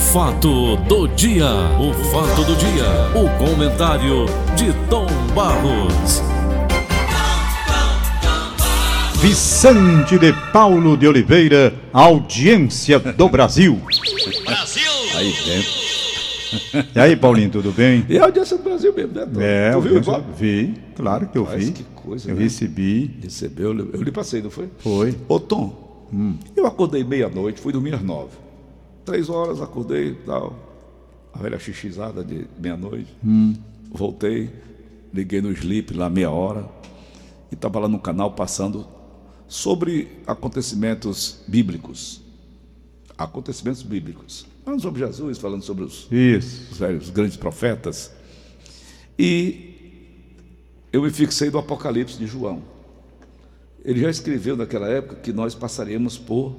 fato do dia, o fato do dia, o comentário de Tom Barros. Vicente de Paulo de Oliveira, audiência do Brasil. Brasil! Aí dentro. E aí, Paulinho, tudo bem? E a audiência do Brasil mesmo, né? Tom? É, tu viu, vi, claro que eu Mas vi. que coisa, eu né? recebi. Recebeu, eu lhe- passei, não foi? Foi. Ô, Tom, eu acordei meia-noite, fui dormir às nove. Três horas, acordei, tal. A velha xixizada de meia-noite. Voltei, liguei no Sleep lá meia hora. E estava lá no canal passando sobre acontecimentos bíblicos. Acontecimentos bíblicos. Falando sobre Jesus, falando sobre os Isso. os velhos, os grandes profetas. E eu me fixei no Apocalipse de João. Ele já escreveu naquela época que nós passaremos por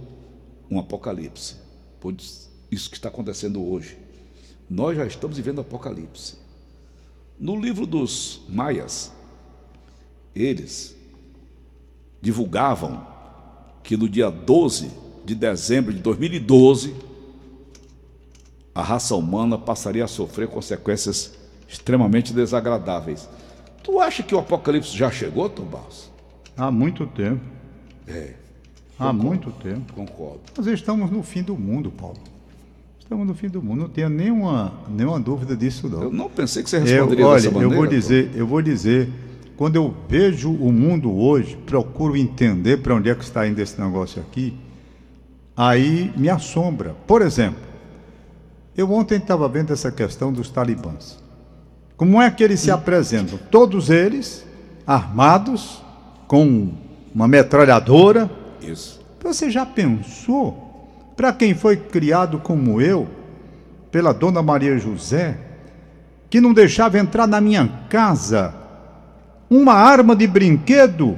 um Apocalipse, por isso que está acontecendo hoje. Nós já estamos vivendo o Apocalipse. No livro dos Maias, eles divulgavam que no dia 12 de dezembro de 2012, a raça humana passaria a sofrer consequências extremamente desagradáveis. Tu acha que o apocalipse já chegou, Tom Barros? Há muito tempo. É, Há muito tempo. concordo. Nós estamos no fim do mundo, Paulo. Estamos no fim do mundo. Não tenha nenhuma, nenhuma dúvida disso, não. Eu não pensei que você Eu, responderia olha, dessa maneira. eu vou dizer, eu vou dizer, quando eu vejo o mundo hoje, procuro entender para onde é que está indo esse negócio aqui, aí me assombra. Por exemplo, eu ontem estava vendo essa questão dos talibãs. Como é que eles se apresentam? Todos eles armados com uma metralhadora. Isso. Você já pensou? Para quem foi criado como eu, pela dona Maria José, que não deixava entrar na minha casa uma arma de brinquedo,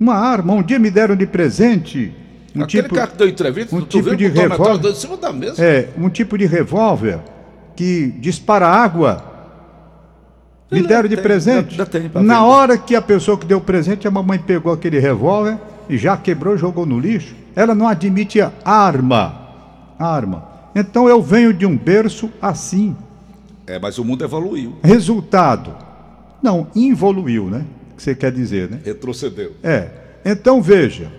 uma arma, um dia me deram de presente, um Aquele tipo, cara que deu entrevista, um tipo de metralhadora revólver. é, um tipo de revólver que dispara água. Me deram de presente. Na hora que a pessoa que deu o presente, a mamãe pegou aquele revólver já quebrou e jogou no lixo. Ela não admite arma. Arma. Então eu venho de um berço assim. É, mas o mundo evoluiu, Resultado. Não, involuiu, né? Que você quer dizer, né? retrocedeu. É. Então veja.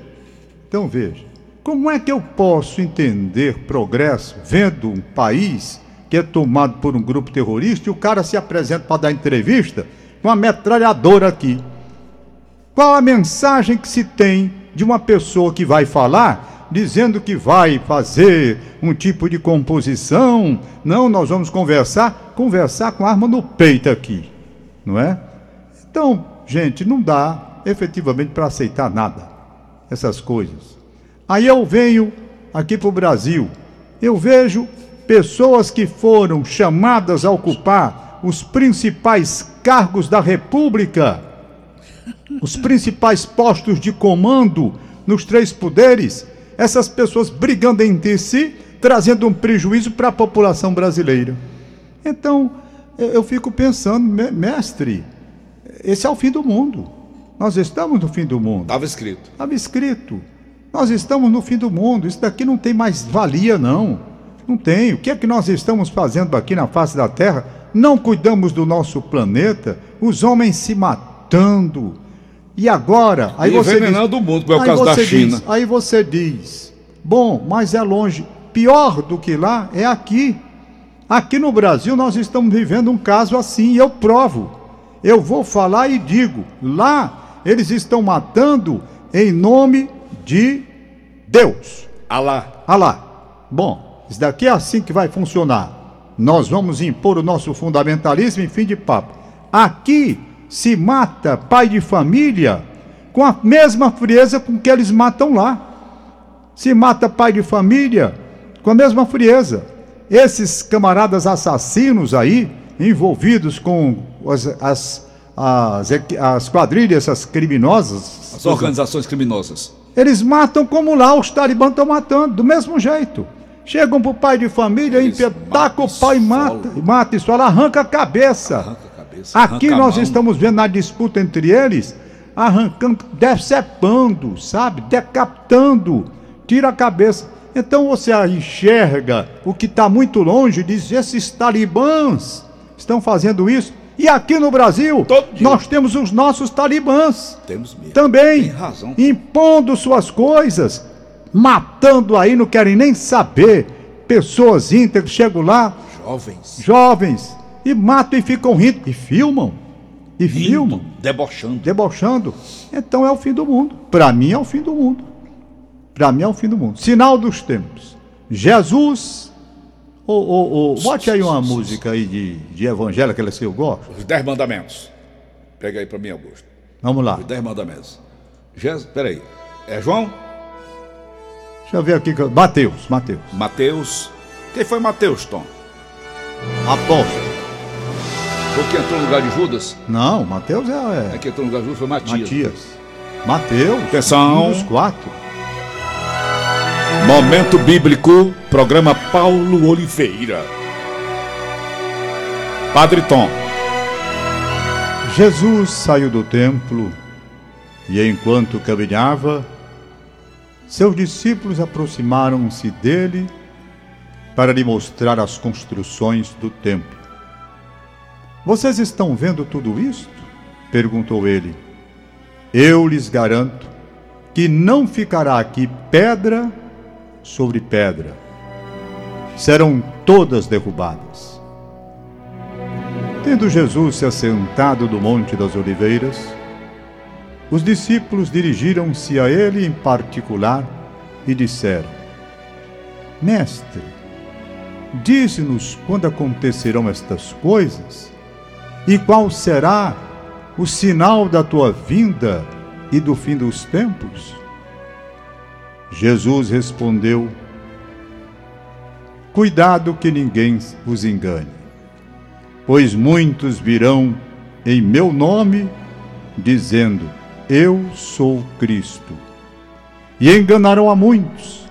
Então veja. Como é que eu posso entender progresso vendo um país que é tomado por um grupo terrorista e o cara se apresenta para dar entrevista com uma metralhadora aqui? Qual a mensagem que se tem de uma pessoa que vai falar dizendo que vai fazer um tipo de composição? Não, nós vamos conversar, conversar com arma no peito aqui, não é? Então, gente, não dá efetivamente para aceitar nada, essas coisas. Aí eu venho aqui para o Brasil, eu vejo pessoas que foram chamadas a ocupar os principais cargos da República, os principais postos de comando nos três poderes, essas pessoas brigando entre si, trazendo um prejuízo para a população brasileira. Então, eu fico pensando, me- mestre, esse é o fim do mundo. Nós estamos no fim do mundo. Estava escrito. Estava escrito. Nós estamos no fim do mundo. Isso daqui não tem mais valia, não. Não tem. O que é que nós estamos fazendo aqui na face da Terra? Não cuidamos do nosso planeta. Os homens se matando. E agora? Aí E você envenenando o mundo, como é o caso da China. diz- aí você diz: bom, mas é longe. Pior do que lá é aqui. Aqui no Brasil nós estamos vivendo um caso assim e eu provo. Eu vou falar e digo: lá eles estão matando em nome de Deus. Alá. Ah lá. Bom, isso daqui é assim que vai funcionar. Nós vamos impor o nosso fundamentalismo em fim de papo. Aqui se mata pai de família com a mesma frieza com que eles matam lá. Se mata pai de família com a mesma frieza. Esses camaradas assassinos aí, envolvidos com as, as, as, as quadrilhas, essas criminosas, As organizações criminosas. eles matam como lá os talibãs estão matando, do mesmo jeito. Chegam pro pai de família, taca o pai e mata, mata e esfola, arranca a cabeça. Arranca Aqui nós estamos vendo na disputa entre eles, arrancando, decepando, sabe? Decapitando, tira a cabeça. Então você enxerga o que está muito longe, diz: esses talibãs estão fazendo isso. E aqui no Brasil, nós temos os nossos talibãs. Temos mesmo. Também. Impondo suas coisas, matando aí, não querem nem saber. Pessoas íntegras chegam lá. Jovens. Jovens. E matam e ficam rindo. E filmam. E Rindo, filmam. Debochando. Debochando. Então é o fim do mundo. Para mim é o fim do mundo. Para mim é o fim do mundo. Sinal dos tempos. Jesus. Ô, ô, ô, bote aí uma música aí de, de evangelho, aquelas que eu gosto. Os Dez Mandamentos. Pega aí para mim, Augusto. Vamos lá. Os Dez Mandamentos. Jesus, peraí. É João? Deixa eu ver aqui. Mateus, Mateus. Mateus. Quem foi Mateus, Tom? Apóstolo. Foi quem entrou no lugar de Judas? Não, Mateus É é, quem entrou no lugar de Judas foi Matias. Matias. Mateus. Atenção. Dos quatro. Momento Bíblico, programa Paulo Oliveira. Padre Tom. Jesus saiu do templo e, enquanto caminhava, seus discípulos aproximaram-se dele para lhe mostrar as construções do templo. Vocês estão vendo tudo isto? perguntou ele. Eu lhes garanto que não ficará aqui pedra sobre pedra. Serão todas derrubadas. Tendo Jesus se assentado do Monte das Oliveiras, os discípulos dirigiram-se a ele em particular e disseram: Mestre, dize-nos quando acontecerão estas coisas e qual será o sinal da tua vinda e do fim dos tempos? Jesus respondeu: Cuidado que ninguém os engane, pois muitos virão em meu nome, dizendo: Eu sou Cristo, e enganarão a muitos.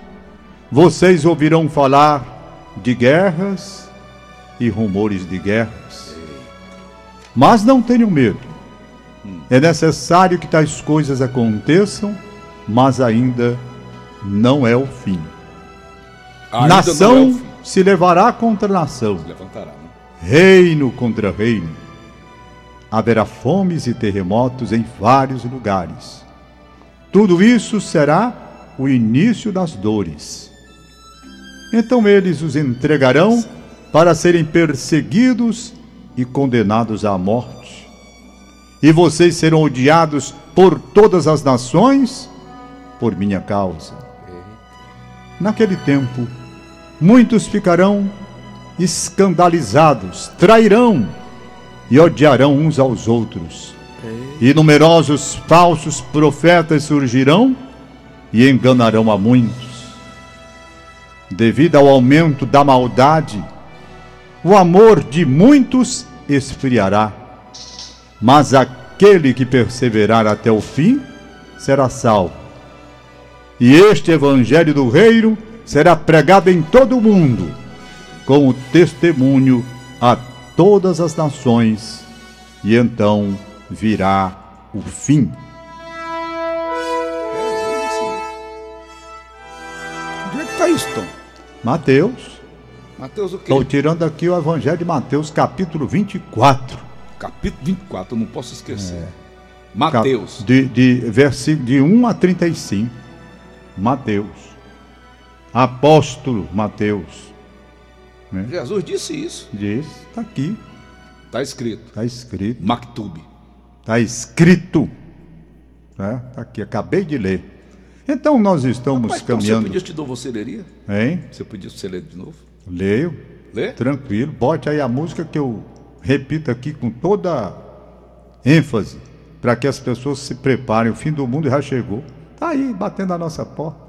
Vocês ouvirão falar de guerras e rumores de guerras. Mas não tenham medo. É necessário que tais coisas aconteçam, mas ainda não é o fim. Ainda nação é o fim. se levará contra nação, Levantará, né? reino contra reino. Haverá fomes e terremotos em vários lugares. Tudo isso será o início das dores. Então eles os entregarão para serem perseguidos e condenados à morte. E vocês serão odiados por todas as nações por minha causa. Naquele tempo, muitos ficarão escandalizados, trairão e odiarão uns aos outros. E numerosos falsos profetas surgirão e enganarão a muitos. Devido ao aumento da maldade, o amor de muitos esfriará. Mas aquele que perseverar até o fim será salvo. E este evangelho do reino será pregado em todo o mundo, como testemunho a todas as nações, e então virá o fim. Onde é que está isso, Tom? Mateus, Mateus o quê? estou tirando aqui o evangelho de Mateus, capítulo 24. Capítulo 24, eu não posso esquecer. Cap- Mateus. De, de, versículo de 1 a 35. Mateus. Apóstolo Mateus. Jesus disse isso. Diz, está aqui, Está escrito. está escrito. Mactube. Está escrito. Né? Tá aqui, acabei de ler. Então nós estamos Mas então, caminhando. podia te dar você leria? Hein? Você podia você ler de novo? Leio. Lê? Tranquilo. Bote aí a música que eu repito aqui com toda ênfase. Para que as pessoas se preparem. O fim do mundo já chegou. Está aí, batendo a nossa porta.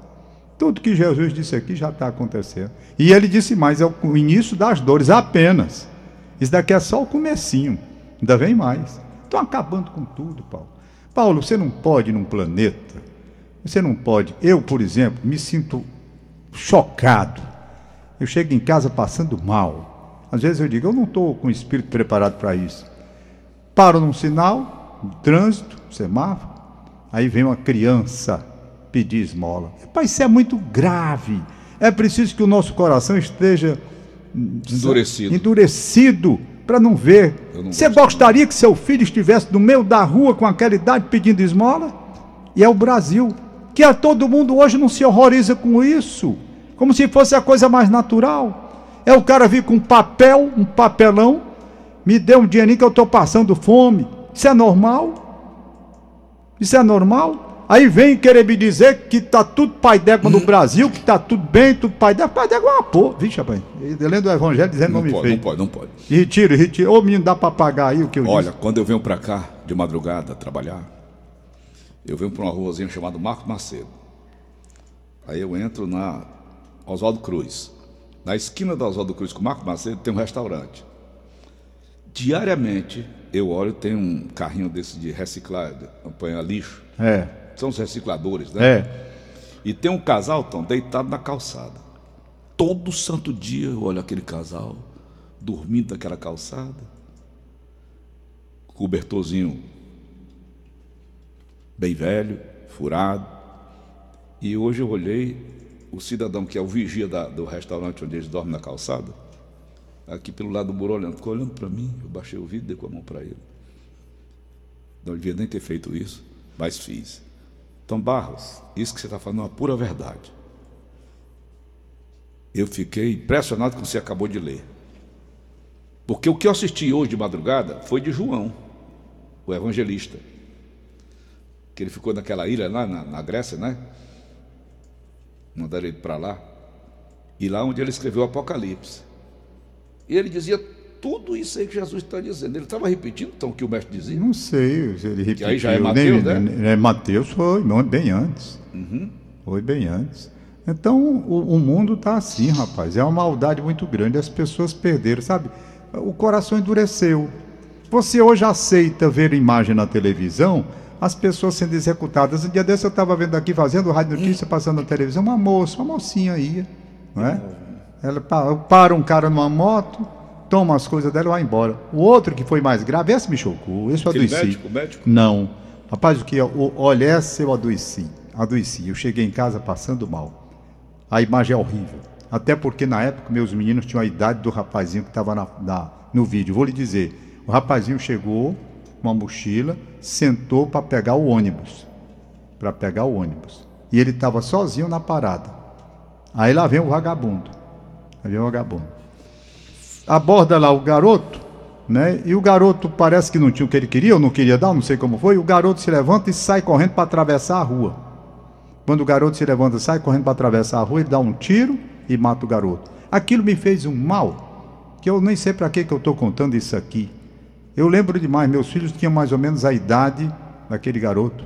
Tudo que Jesus disse aqui já está acontecendo. E ele disse mais, é o início das dores apenas. Isso daqui é só o comecinho. Ainda vem mais. Estão acabando com tudo, Paulo. Paulo, você não pode ir num planeta. Você não pode. Eu, por exemplo, me sinto chocado. Eu chego em casa passando mal. Às vezes eu digo, eu não estou com o espírito preparado para isso. Paro num sinal, no trânsito, semáforo, aí vem uma criança pedir esmola. Pai, isso é muito grave. É preciso que o nosso coração esteja Endurecido. endurecido para não ver. Não Você gostaria que seu filho estivesse no meio da rua com aquela idade pedindo esmola? E é o Brasil. Que a todo mundo hoje não se horroriza com isso, como se fosse a coisa mais natural. É o cara vir com um papel, um papelão, me dê um dinheirinho que eu estou passando fome. Isso é normal? Isso é normal? Aí vem querer me dizer que tá tudo pai d'égua no Brasil, que tá tudo bem, tudo pai d'égua. Pai d'égua é uma porra. Vixe, rapaz. Lendo o evangelho dizendo Não nome pode, feio. não pode, não pode. E retiro, retiro. Ô menino, dá pra pagar aí o que eu Olha, disse? quando eu venho pra cá, de madrugada, trabalhar, eu venho pra uma ruazinha chamada Marco Macedo. Aí eu entro na Oswaldo Cruz. Na esquina da Oswaldo Cruz com Marco Macedo tem um restaurante. Diariamente eu olho, tem um carrinho desse de reciclar, de apanhar lixo. É, São os recicladores, né? é. E tem um casal, Tom, deitado na calçada. Todo santo dia eu olho aquele casal dormindo naquela calçada. Cobertorzinho bem velho, furado. E hoje eu olhei o cidadão que é o vigia da- do restaurante onde eles dormem na calçada, aqui pelo lado do muro olhando, ficou olhando para mim, eu baixei o vidro e dei com a mão para ele. Não devia nem ter feito isso, mas fiz. Então, Barros, isso que você está falando é uma pura verdade. Eu fiquei impressionado com o que você acabou de ler. Porque o que eu assisti hoje de madrugada foi de João, o evangelista. Que ele ficou naquela ilha lá na, na Grécia, né? Mandaram ele para lá. E lá onde ele escreveu o Apocalipse. E ele dizia tudo isso aí que Jesus está dizendo. Ele estava repetindo então o que o mestre dizia. Não sei se ele repetiu. aí já é Mateus, né? Uhum. nem- É, Mateus foi bem antes. Foi bem antes. Então, o, o mundo está assim, rapaz. É uma maldade muito grande. As pessoas perderam, sabe? O coração endureceu. Você hoje aceita ver imagem na televisão, as pessoas sendo executadas. Um dia desse eu estava vendo aqui, fazendo rádio notícia, passando na televisão, uma moça, uma mocinha ia, não é? Ela pa- para um cara numa moto, toma as coisas dela e vai embora. O outro que foi mais grave, esse me chocou, esse eu adoeci. médico, médico? Não. Rapaz, o que é? Olha, essa eu adoeci. Adoeci. Eu cheguei em casa passando mal. A imagem é horrível. Até porque na época meus meninos tinham a idade do rapazinho que estava na, na- no vídeo. Vou lhe dizer: o rapazinho chegou com uma mochila, sentou para pegar o ônibus. Para pegar o ônibus. E ele estava sozinho na parada. Aí lá vem o vagabundo. Aí vem o vagabundo. Aborda lá o garoto, né? E o garoto parece que não tinha o que ele queria, ou não queria dar, não sei como foi. O garoto se levanta e sai correndo para atravessar a rua. Quando o garoto se levanta e sai correndo para atravessar a rua, ele dá um tiro e mata o garoto. Aquilo me fez um mal, que eu nem sei para que que eu estou contando isso aqui. Eu lembro demais, meus filhos tinham mais ou menos a idade daquele garoto,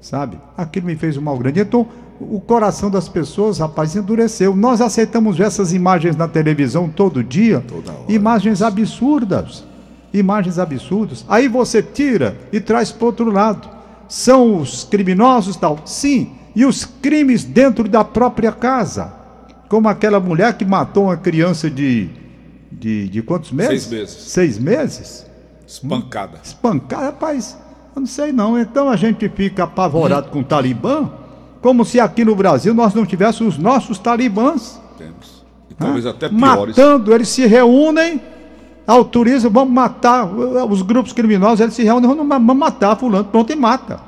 sabe? Aquilo me fez um mal grande. Então, o coração das pessoas, rapaz, endureceu. Nós aceitamos ver essas imagens na televisão todo dia, imagens absurdas, imagens absurdas. Aí você tira e traz para outro lado. São os criminosos tal? Sim. E os crimes dentro da própria casa. Como aquela mulher que matou uma criança de. de, de quantos meses? Seis meses. Seis meses? Espancada. Espancar, rapaz, eu não sei não. Então a gente fica apavorado com o Talibã, como se aqui no Brasil nós não tivéssemos os nossos talibãs. Temos. E talvez né? até piores. Matando, eles se reúnem, autorizam, vamos matar. Os grupos criminosos, eles se reúnem, vamos matar fulano, pronto, e mata.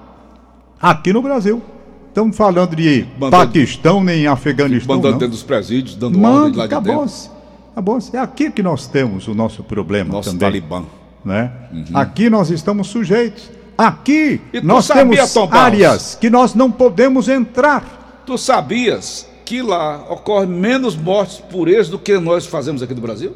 Aqui no Brasil. Estamos falando de Paquistão, nem Afeganistão. Mandando não. dentro dos presídios, dando ordem Manda, lá de dentro. acabou-se. Acabou-se. É aqui que nós temos o nosso problema Nosso também talibã. Né? Aqui nós estamos sujeitos. Aqui nós sabia, temos Tom áreas que nós não podemos entrar. Tu sabias que lá ocorre menos mortes por eles do que nós fazemos aqui no Brasil?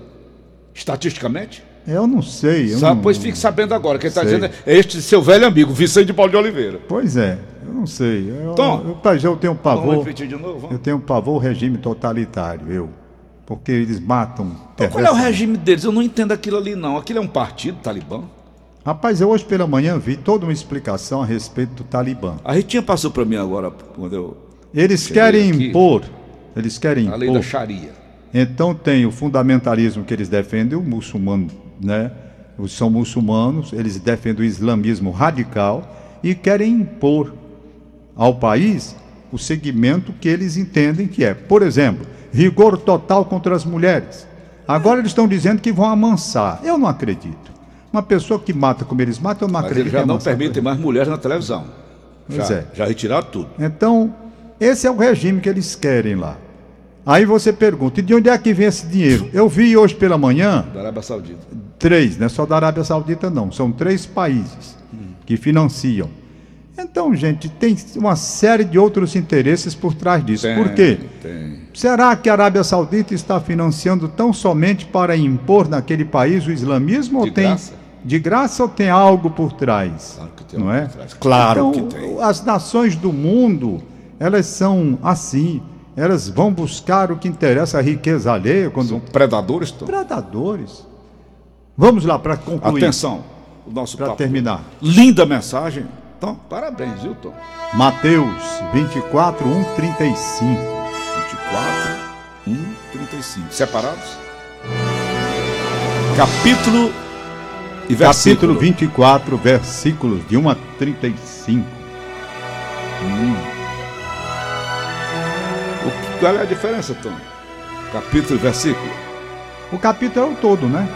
Estatisticamente? Eu não sei. eu Sabe? não- Pois fique sabendo agora. Quem está dizendo é este seu velho amigo, Vicente de Paulo de Oliveira. Pois é, eu não sei. Eu, Tom, eu, pai, eu tenho um Vamos pavor. repetir de novo? Eu Vamos. tenho um pavor regime totalitário, eu. Porque eles matam. Qual é o regime deles? Eu não entendo aquilo ali, não. Aquilo é um partido, Talibã? Rapaz, eu hoje pela manhã vi toda uma explicação a respeito do Talibã. A Ritinha passou para mim agora, quando eu. Eles querem aqui. impor. Eles querem A lei impor. da Sharia. Então tem o fundamentalismo que eles defendem, o muçulmano, né? Os são muçulmanos, eles defendem o islamismo radical e querem impor ao país o segmento que eles entendem que é. Por exemplo, vigor total contra as mulheres. Agora eles estão dizendo que vão amansar. Eu não acredito. Uma pessoa que mata como eles matam, eu não Mas acredito. eles já não permitem mais mulheres na televisão. Pois já, é. já retiraram tudo. Então, esse é o regime que eles querem lá. Aí você pergunta, e de onde é que vem esse dinheiro? Eu vi hoje pela manhã Da Arábia Saudita. três, não é só da Arábia Saudita não, são três países que financiam. Então, gente, tem uma série de outros interesses por trás disso. Tem, Por quê? Tem. Será que a Arábia Saudita está financiando tão somente para impor naquele país o islamismo De ou tem graça. de graça ou tem algo por trás? Claro que tem não algo é? por trás. Claro então, que tem. As nações do mundo, elas são assim, elas vão buscar o que interessa a riqueza alheia quando São predadores, Tom. predadores. Vamos lá para concluir, Atenção, o nosso para terminar. Linda mensagem. Tom, parabéns, viu, Tom? Mateus 24, 1, 35. 24, 1, 35. Separados? Capítulo e versículo. Capítulo 24, versículos de 1 a 35. O que- qual é a diferença, Tom? Capítulo e versículo. O capítulo é o todo, né?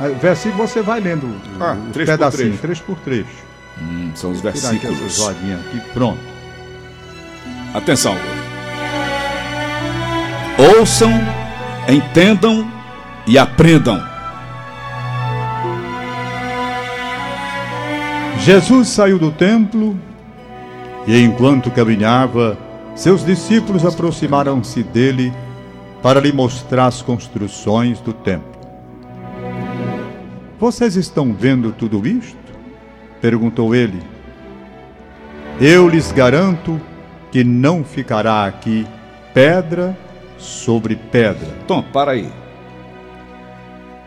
O versículo você vai lendo o- Ah, o por pedacinho, trecho. trecho por trecho. Hum, são os Tirar essas versículos. rodinhas aqui, pronto. Atenção. Ouçam, entendam e aprendam. Jesus saiu do templo e, enquanto caminhava, seus discípulos aproximaram-se dele para lhe mostrar as construções do templo. Vocês estão vendo tudo isto? Perguntou ele. Eu lhes garanto que não ficará aqui pedra sobre pedra. Tom, para aí.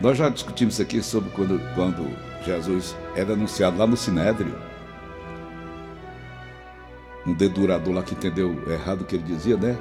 Nós já discutimos isso aqui sobre quando, quando Jesus era anunciado lá no Sinédrio. Um dedurador lá que entendeu errado o que ele dizia, né?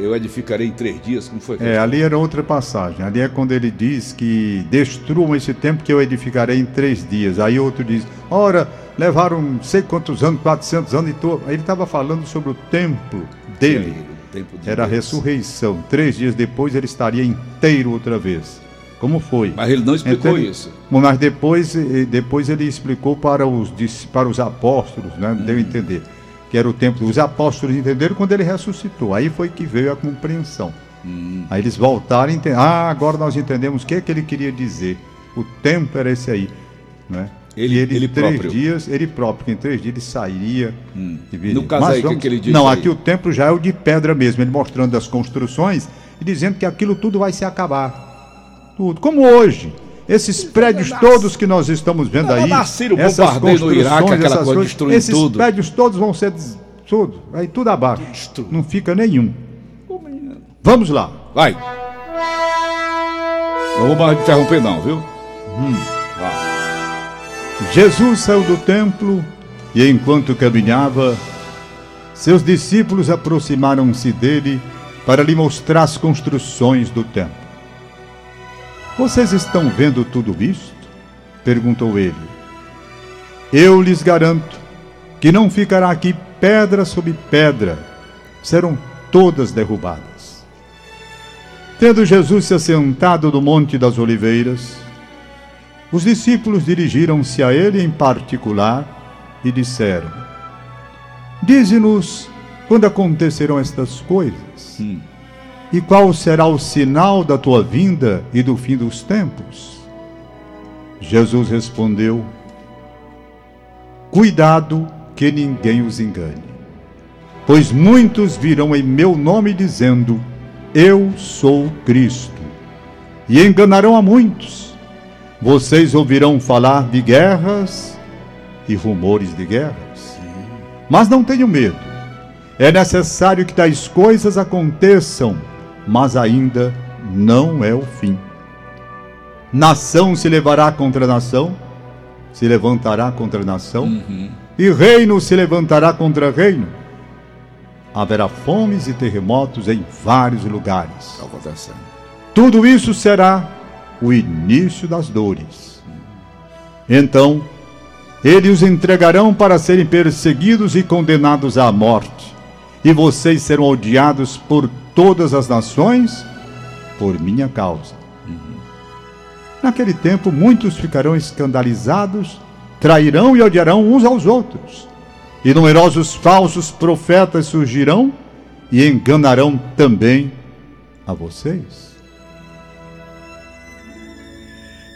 Eu edificarei em três dias, como foi? É, ali era outra passagem. Ali é quando ele diz que destruam esse templo que eu edificarei em três dias. Aí outro diz, ora, levaram não sei quantos anos, 400 anos, e. Aí ele estava falando sobre o templo dele. O tempo de Era a Deus. ressurreição. Três dias depois ele estaria inteiro outra vez. Como foi? Mas ele não explicou Então, isso. Mas depois, eh, depois ele explicou para os, para os apóstolos, né? deu Hum. a entender. Que era o templo. Os apóstolos entenderam quando ele ressuscitou. Aí foi que veio a compreensão. Hum. Aí eles voltaram e entenderam. Ah, agora nós entendemos o que, é que ele queria dizer. O tempo era esse aí. Né? Ele- e ele, ele três próprio. dias, ele próprio, que em três dias ele sairia. e viria. No caso Mas aí, o que que ele diz Não, aí? aqui o templo já é o de pedra mesmo. Ele mostrando as construções e dizendo que aquilo tudo vai se acabar. Tudo. Como hoje. Esses prédios todos que nós estamos vendo aí, essas construções, Iraque, essas coisa, coisas, esses tudo. prédios todos vão ser tudo, aí tudo abaixo. Não fica nenhum. Vamos lá. Vai. Não vou mais interromper não, viu? Vai. Jesus saiu do templo e, enquanto caminhava, seus discípulos aproximaram-se dele para lhe mostrar as construções do templo. Vocês estão vendo tudo isto? perguntou ele. Eu lhes garanto que não ficará aqui pedra sobre pedra, serão todas derrubadas. Tendo Jesus se assentado no Monte das Oliveiras, os discípulos dirigiram-se a ele em particular e disseram: Dize-nos quando acontecerão estas coisas, e qual será o sinal da tua vinda e do fim dos tempos? Jesus respondeu: Cuidado que ninguém os engane, pois muitos virão em meu nome dizendo: Eu sou Cristo, e enganarão a muitos. Vocês ouvirão falar de guerras e rumores de guerras. Mas não tenham medo. É necessário que tais coisas aconteçam, mas ainda não é o fim. Nação se levará contra nação, se levantará contra nação, e reino se levantará contra reino. Haverá fomes e terremotos em vários lugares. Tudo isso será o início das dores. Então, eles os entregarão para serem perseguidos e condenados à morte, e vocês serão odiados por todas as nações por minha causa. Naquele tempo, muitos ficarão escandalizados, trairão e odiarão uns aos outros. E numerosos falsos profetas surgirão e enganarão também a vocês.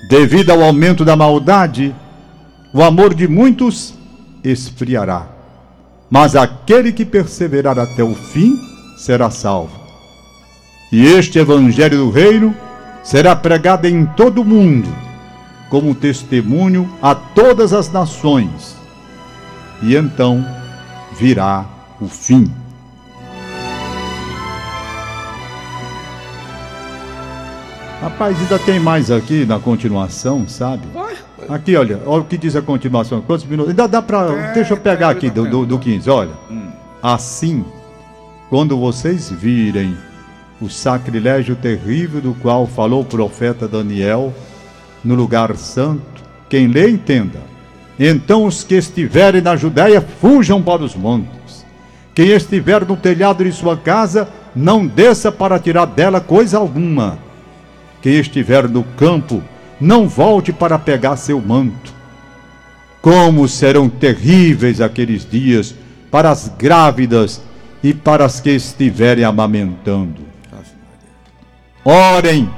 Devido ao aumento da maldade, o amor de muitos esfriará. Mas aquele que perseverar até o fim será salvo. E este evangelho do reino será pregado em todo o mundo, como testemunho a todas as nações. E então virá o fim. Rapaz, ainda tem mais aqui na continuação, sabe? Aqui, olha, olha o que diz a continuação. Quantos minutos? Ainda dá pra. É, deixa eu pegar é, aqui do, do, do 15, olha. Hum. Assim, quando vocês virem o sacrilégio terrível do qual falou o profeta Daniel no lugar santo, quem lê entenda. Então os que estiverem na Judéia fujam para os montes. Quem estiver no telhado de sua casa, não desça para tirar dela coisa alguma. Quem estiver no campo, não volte para pegar seu manto. Como serão terríveis aqueles dias para as grávidas e para as que estiverem amamentando. Orem,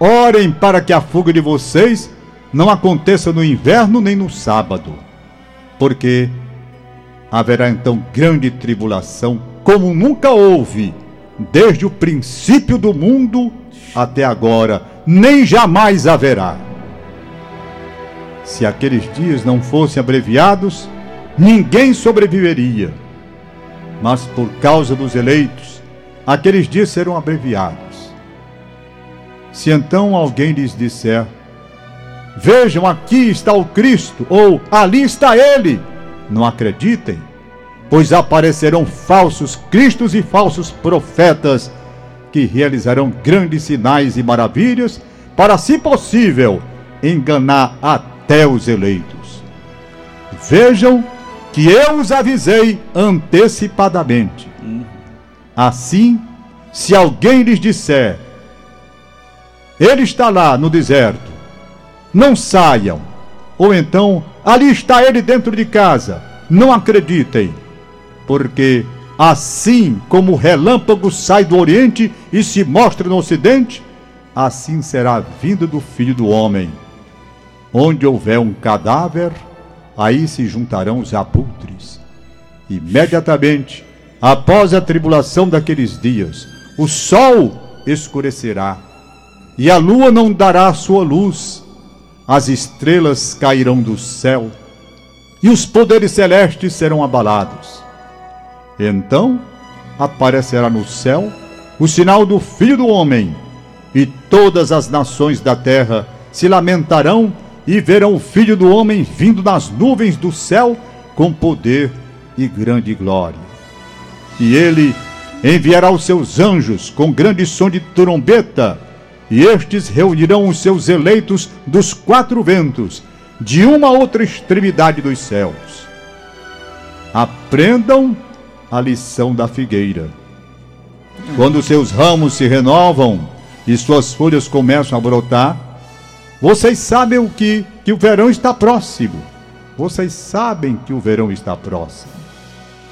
orem para que a fuga de vocês não aconteça no inverno nem no sábado, porque haverá então grande tribulação, como nunca houve, desde o princípio do mundo até agora, nem jamais haverá. Se aqueles dias não fossem abreviados, ninguém sobreviveria. Mas por causa dos eleitos, aqueles dias serão abreviados. Se então alguém lhes disser: Vejam, aqui está o Cristo, ou ali está ele, não acreditem, pois aparecerão falsos cristos e falsos profetas que realizarão grandes sinais e maravilhas para, se possível, enganar até os eleitos. Vejam que eu os avisei antecipadamente. Assim, se alguém lhes disser: Ele está lá no deserto, não saiam. Ou então, ali está ele dentro de casa, não acreditem, porque Assim como o relâmpago sai do Oriente e se mostra no Ocidente, assim será a vinda do Filho do Homem. Onde houver um cadáver, aí se juntarão os abutres. Imediatamente, após a tribulação daqueles dias, o sol escurecerá, e a lua não dará sua luz, as estrelas cairão do céu, e os poderes celestes serão abalados então aparecerá no céu o sinal do Filho do Homem, e todas as nações da terra se lamentarão e verão o Filho do Homem vindo nas nuvens do céu com poder e grande glória. E ele enviará os seus anjos com grande som de trombeta, e estes reunirão os seus eleitos dos quatro ventos, de uma outra extremidade dos céus. Aprendam a lição da figueira. Quando seus ramos se renovam e suas folhas começam a brotar, vocês sabem o que, que o verão está próximo. Vocês sabem que o verão está próximo.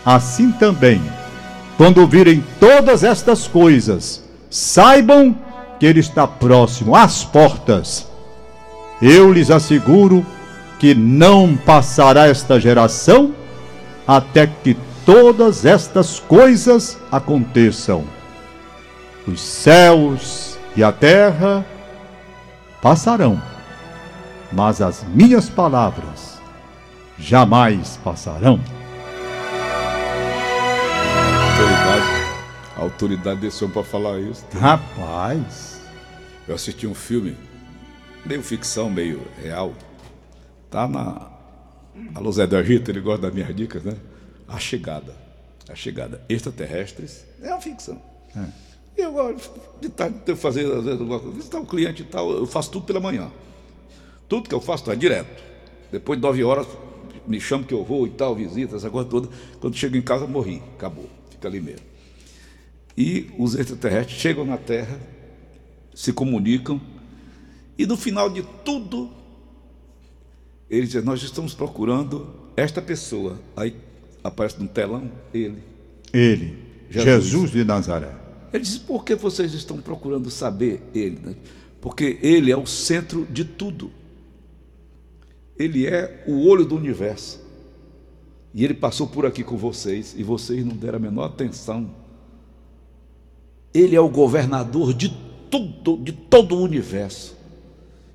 Assim também, quando virem todas estas coisas, saibam que ele está próximo às portas. Eu lhes asseguro que não passará esta geração até que todas estas coisas aconteçam. Os céus e a terra passarão, mas as minhas palavras jamais passarão. Autoridade desse homem para falar isso. Rapaz, Eu assisti um filme, meio ficção, meio real. Tá na. Alô Zé do Egito, ele gosta das minhas dicas, né? A Chegada. A Chegada. Extraterrestres. É uma ficção. É. Eu gosto de tarde de fazer, às vezes, alguma coisa. visitar um cliente e tal, eu faço tudo pela manhã. Tudo que eu faço é direto. Depois de nove horas, me chamo que eu vou e tal, visita, essa coisa toda. Quando chego em casa, morri. Acabou. Fica ali mesmo. E os extraterrestres chegam na Terra, se comunicam, e no final de tudo, eles dizem: Nós estamos procurando esta pessoa. Aí aparece no telão ele. Ele, Jesus, Jesus de Nazaré. Ele diz: Por que vocês estão procurando saber ele? Né? Porque ele é o centro de tudo. Ele é o olho do universo. E ele passou por aqui com vocês e vocês não deram a menor atenção. Ele é o governador de tudo, de todo o universo.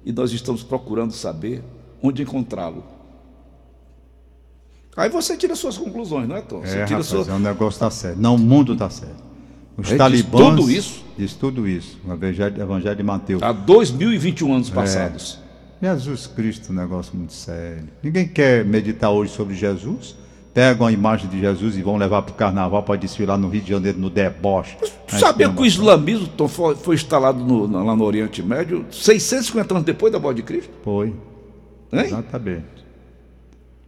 E nós estamos procurando saber onde encontrá-lo. Aí você tira suas conclusões, não é, Tom? Você é, rapaz, é um negócio está certo. Não, o mundo está certo. Os É, talibãs. diz tudo isso? Diz tudo isso. O Evangelho, Evangelho de Mateus. Há 2021 É. anos passados. Jesus Cristo, um negócio muito sério. Ninguém quer meditar hoje sobre Jesus. Pegam a imagem de Jesus e vão levar para o carnaval para desfilar no Rio de Janeiro no deboche. Tu sabia que o islamismo foi, instalado no- lá no Oriente Médio 650 anos depois da morte de Cristo? Foi, Hein? exatamente.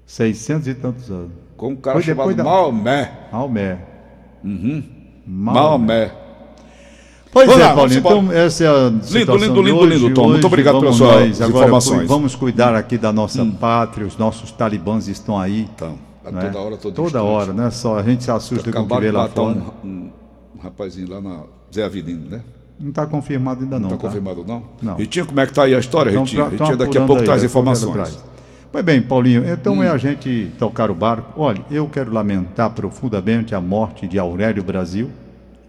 600 e tantos anos. Com um cara Foi chamado da- Maomé. Maomé. Maomé. Maomé. Pois Vamos é, Paulinho. Então, essa é a lindo, lindo, hoje. lindo, Tom. Muito obrigado pelas suas nós. Agora, informações. Hum. Vamos cuidar aqui da nossa pátria. Os nossos talibãs estão aí. Então, a toda hora, todo Toda instante. hora, né? Só a gente se assusta com o que vê lá fora. um, um, rapazinho lá na Zé Avenida, né? Não está confirmado ainda não. Não está tá? confirmado, não? Não. Ritinho, como é que tá aí a história, Então, Ritinho? tra- Ritinho tão daqui a pouco aí, traz é, informações. Hum. Pois bem, Paulinho, então é a gente tocar o barco. Olha, eu quero lamentar profundamente a morte de Aurélio Brasil,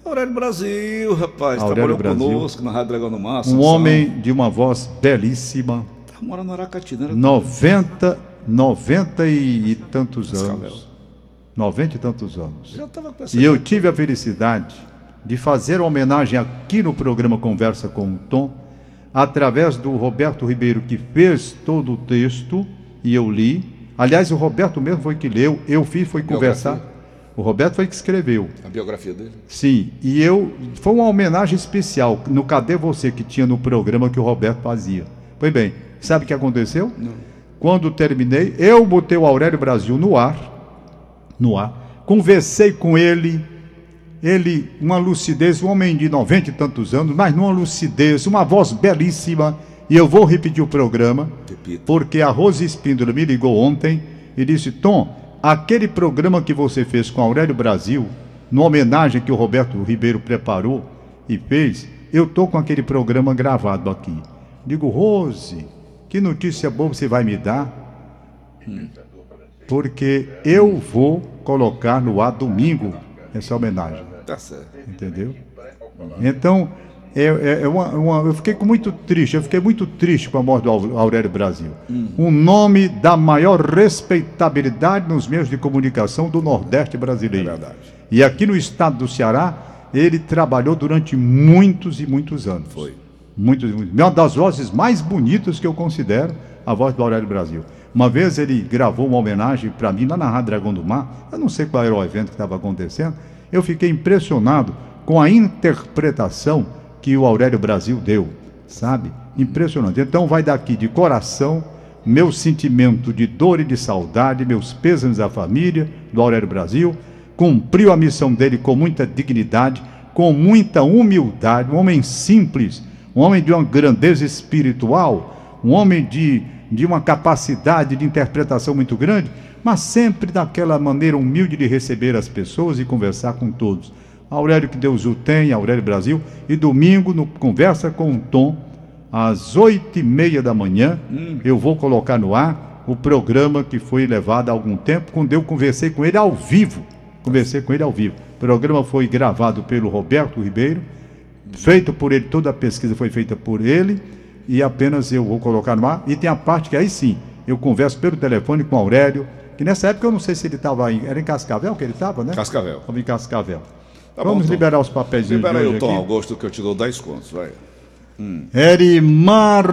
Aurélio Brasil, rapaz, Aurélio trabalhou Brasil. conosco na Rádio Dragão do Mar. um homem de uma voz belíssima, Tá morando no Aracati, né? 90, 90 e, tantos anos. 90 e tantos anos. E eu tive a felicidade de fazer uma homenagem aqui no programa Conversa com o Tom, através do Roberto Ribeiro, que fez todo o texto e eu li. Aliás, o Roberto mesmo foi que leu, eu fiz, foi conversar. O Roberto foi que escreveu. a biografia dele. Sim, e eu. Foi uma homenagem especial no Cadê Você que tinha no programa que o Roberto fazia. Pois bem, sabe o que aconteceu? Quando terminei, eu botei o Aurélio Brasil no ar, no ar, conversei com ele, ele, uma lucidez, um homem de 90 e tantos anos, mas numa lucidez, uma voz belíssima, e eu vou repetir o programa, Repita. porque a Rose Espíndola me ligou ontem e disse: Tom, aquele programa que você fez com Aurélio Brasil, numa homenagem que o Roberto Ribeiro preparou e fez, eu tô com aquele programa gravado aqui. Digo, Rose, que notícia boa você vai me dar? Porque eu vou colocar no ar domingo essa homenagem. Tá certo. Entendeu? Então, é, é- é uma- uma- eu fiquei muito triste, eu fiquei muito triste com a morte do Au- Aurélio Brasil. Um nome da maior respeitabilidade nos meios de comunicação do Nordeste brasileiro. É verdade. E aqui no estado do Ceará, ele trabalhou durante muitos e muitos anos. Foi. Muitos. Uma das vozes mais bonitas que eu considero, a voz do Aurélio Brasil. Uma vez ele gravou uma homenagem para mim lá na Rádio Dragão do Mar, eu não sei qual era o evento que estava acontecendo, eu fiquei impressionado com a interpretação que o Aurélio Brasil deu, sabe? Impressionante. Então vai daqui de coração meu sentimento de dor e de saudade, meus pêsames à família do Aurélio Brasil, cumpriu a missão dele com muita dignidade, com muita humildade, um homem simples, um homem de uma grandeza espiritual, um homem de, de uma capacidade de interpretação muito grande, mas sempre daquela maneira humilde de receber as pessoas e conversar com todos. Aurélio, que Deus o tenha, Aurélio Brasil, e domingo, no Conversa com o Tom, às oito e meia da manhã, eu vou colocar no ar o programa que foi levado há algum tempo, quando eu conversei com ele ao vivo. Conversei com ele ao vivo. O programa foi gravado pelo Roberto Ribeiro, feito por ele, toda a pesquisa foi feita por ele, e apenas eu vou colocar no ar. E tem a parte que aí sim, eu converso pelo telefone com o Aurélio, que nessa época eu não sei se ele estava em. Era em Cascavel que ele estava, né? Cascavel. Estava em Cascavel. Tá bom, Vamos Tom. liberar os papéis de Libera aí o Tom aqui. Augusto que eu te dou 10 contos, vai. Erimar,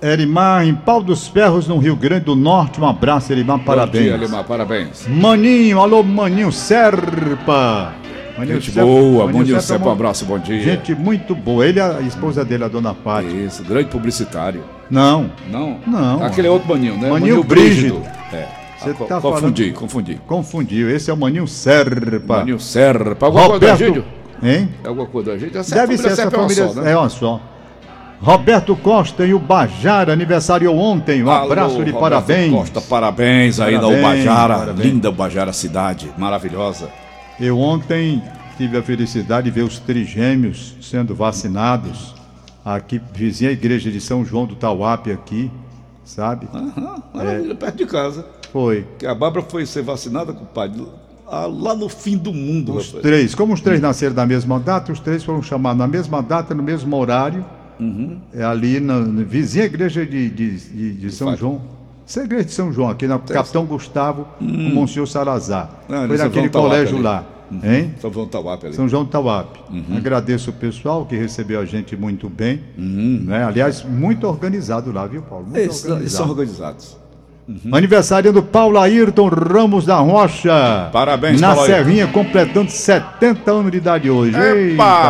Erimar, em Pau dos Ferros, no Rio Grande do Norte. Um abraço, Erimar, parabéns. Bom dia, Limar, parabéns. Maninho, alô, Maninho Serpa. Maninho Gente Serpa- boa, Maninho bom dia, Serpa Sepa, um abraço, bom dia. Gente muito boa. Ele a esposa dele, a dona Fátima. Isso, grande publicitário. Não, Não? Não. Aquele é outro maninho, né? Maninho Brígido. É. Você Ah, tá confundi, falando- confundi. confundiu. Esse é o Maninho Serpa. Maninho. Pagou quanto, Roberto, Egídio? Hein? É alguma coisa da gente? Essa Deve ser essa família. É uma só, né? É uma só. Roberto Costa e o Bajara aniversariou ontem. Um Alô, abraço de Roberto parabéns. Costa, parabéns aí da Parabéns, Ubajara. parabéns. Linda Ubajara cidade, maravilhosa. Eu ontem tive a felicidade de ver os trigêmeos sendo vacinados aqui, vizinha à igreja de São João do Tauape aqui, sabe? Aham, maravilha, perto de casa. Foi. Que a Bárbara foi ser vacinada, compadre, lá- lá no fim do mundo, Os rapaz. três, como os três nasceram na mesma data, os três foram chamados na mesma data, no mesmo horário, Uhum. é ali na, na vizinha igreja de, de, de- de São Fátima. João. Essa é a igreja de São João, aqui na Capitão Gustavo, com o Monsenhor Salazar. Hum. Ah, Foi naquele colégio ali. lá. Hein? São João Tauape ali. São João do Tauape. Uhum. Agradeço o pessoal que recebeu a gente muito bem. Né? Aliás, muito organizado lá, viu, Paulo? Muito eles organizado. são organizados. Aniversário do Paulo Ayrton Ramos da Rocha. Parabéns, Na Paulo Ayrton. Serrinha, completando 70 anos de idade hoje. Epa,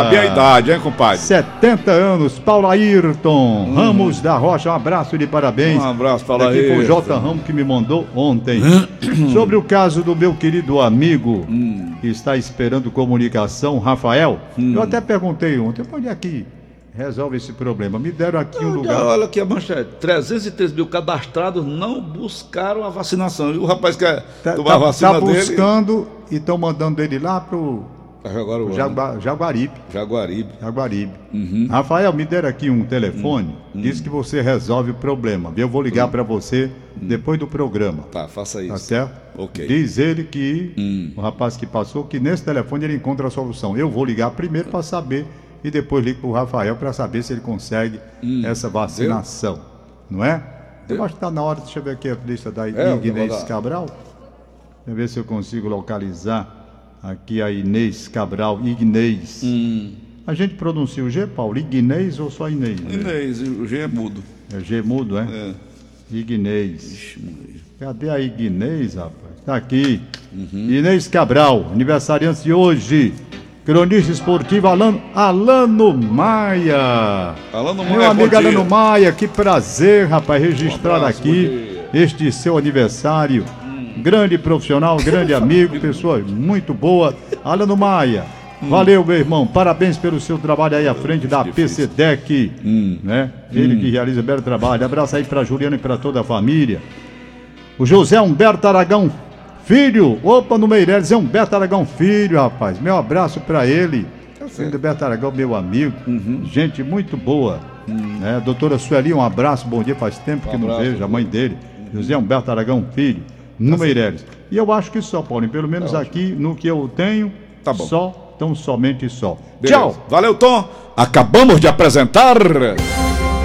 Eita! minha idade, hein, compadre? 70 anos, Paulo Ayrton Ramos da Rocha, um abraço de parabéns. Um abraço, Paulo Aqui foi o Ayrton. J. Ramos que me mandou ontem. Sobre o caso do meu querido amigo Hum. que está esperando comunicação, Rafael. Eu até perguntei ontem, onde é que resolve esse problema? Me deram aqui um lugar. olha aqui a manchete. 303 mil cadastrados não buscaram a vacinação. E o rapaz quer Tá, tomar a tá- vacina tá dele. buscando e estão mandando ele lá pro o Jagua- Jaguaribe. Jaguaribe. Jaguaribe. Uhum. Rafael, me deram aqui um telefone. Hum. Diz que você resolve o problema. Eu vou ligar para você depois do programa. Tá, faça Tá isso. certo? Ok. Diz ele que Hum. o rapaz que passou que nesse telefone ele encontra a solução. Eu vou ligar primeiro para saber e depois ligo para o Rafael para saber se ele consegue essa vacinação. Não é? Eu acho que está na hora. Deixa eu ver aqui a lista da É, Inês. Cabral. Deixa eu ver se eu consigo localizar aqui a Inês Cabral. Ignez. Hum. A gente pronuncia o G, Paulo? Ignez ou só Inês? Inês, o G é mudo. É G mudo, é? É. Ixi. Cadê a Ignez, rapaz? Tá aqui. Uhum. Inês Cabral, aniversariante de hoje. Cronista esportivo Alano, Alano Maia. Alano Meu Maia, amigo bom dia. Alano Maia, que prazer, rapaz, registrar Um abraço, aqui este seu aniversário. Grande profissional, grande amigo, pessoa muito boa. Alano Maia, Hum. valeu, meu irmão. Parabéns pelo seu trabalho aí à frente da PCDEC. Hum. Né? Ele que realiza belo trabalho. Abraço aí pra Juliana e pra toda a família. O José Humberto Aragão Filho. Opa, no Meireles, é Humberto Aragão Filho, rapaz. Meu abraço pra ele. Tá. Filho do Humberto Aragão, meu amigo. Uhum. Gente muito boa. Né? Doutora Sueli, um abraço, bom dia. Faz tempo Um que não abraço, vejo a mãe dele. José Humberto Aragão Filho, no Meireles. E eu acho que só, Paulinho. Pelo menos aqui no que eu tenho, Tá bom. só, tão somente só. Beleza. Tchau! Valeu, Tom. Acabamos de apresentar.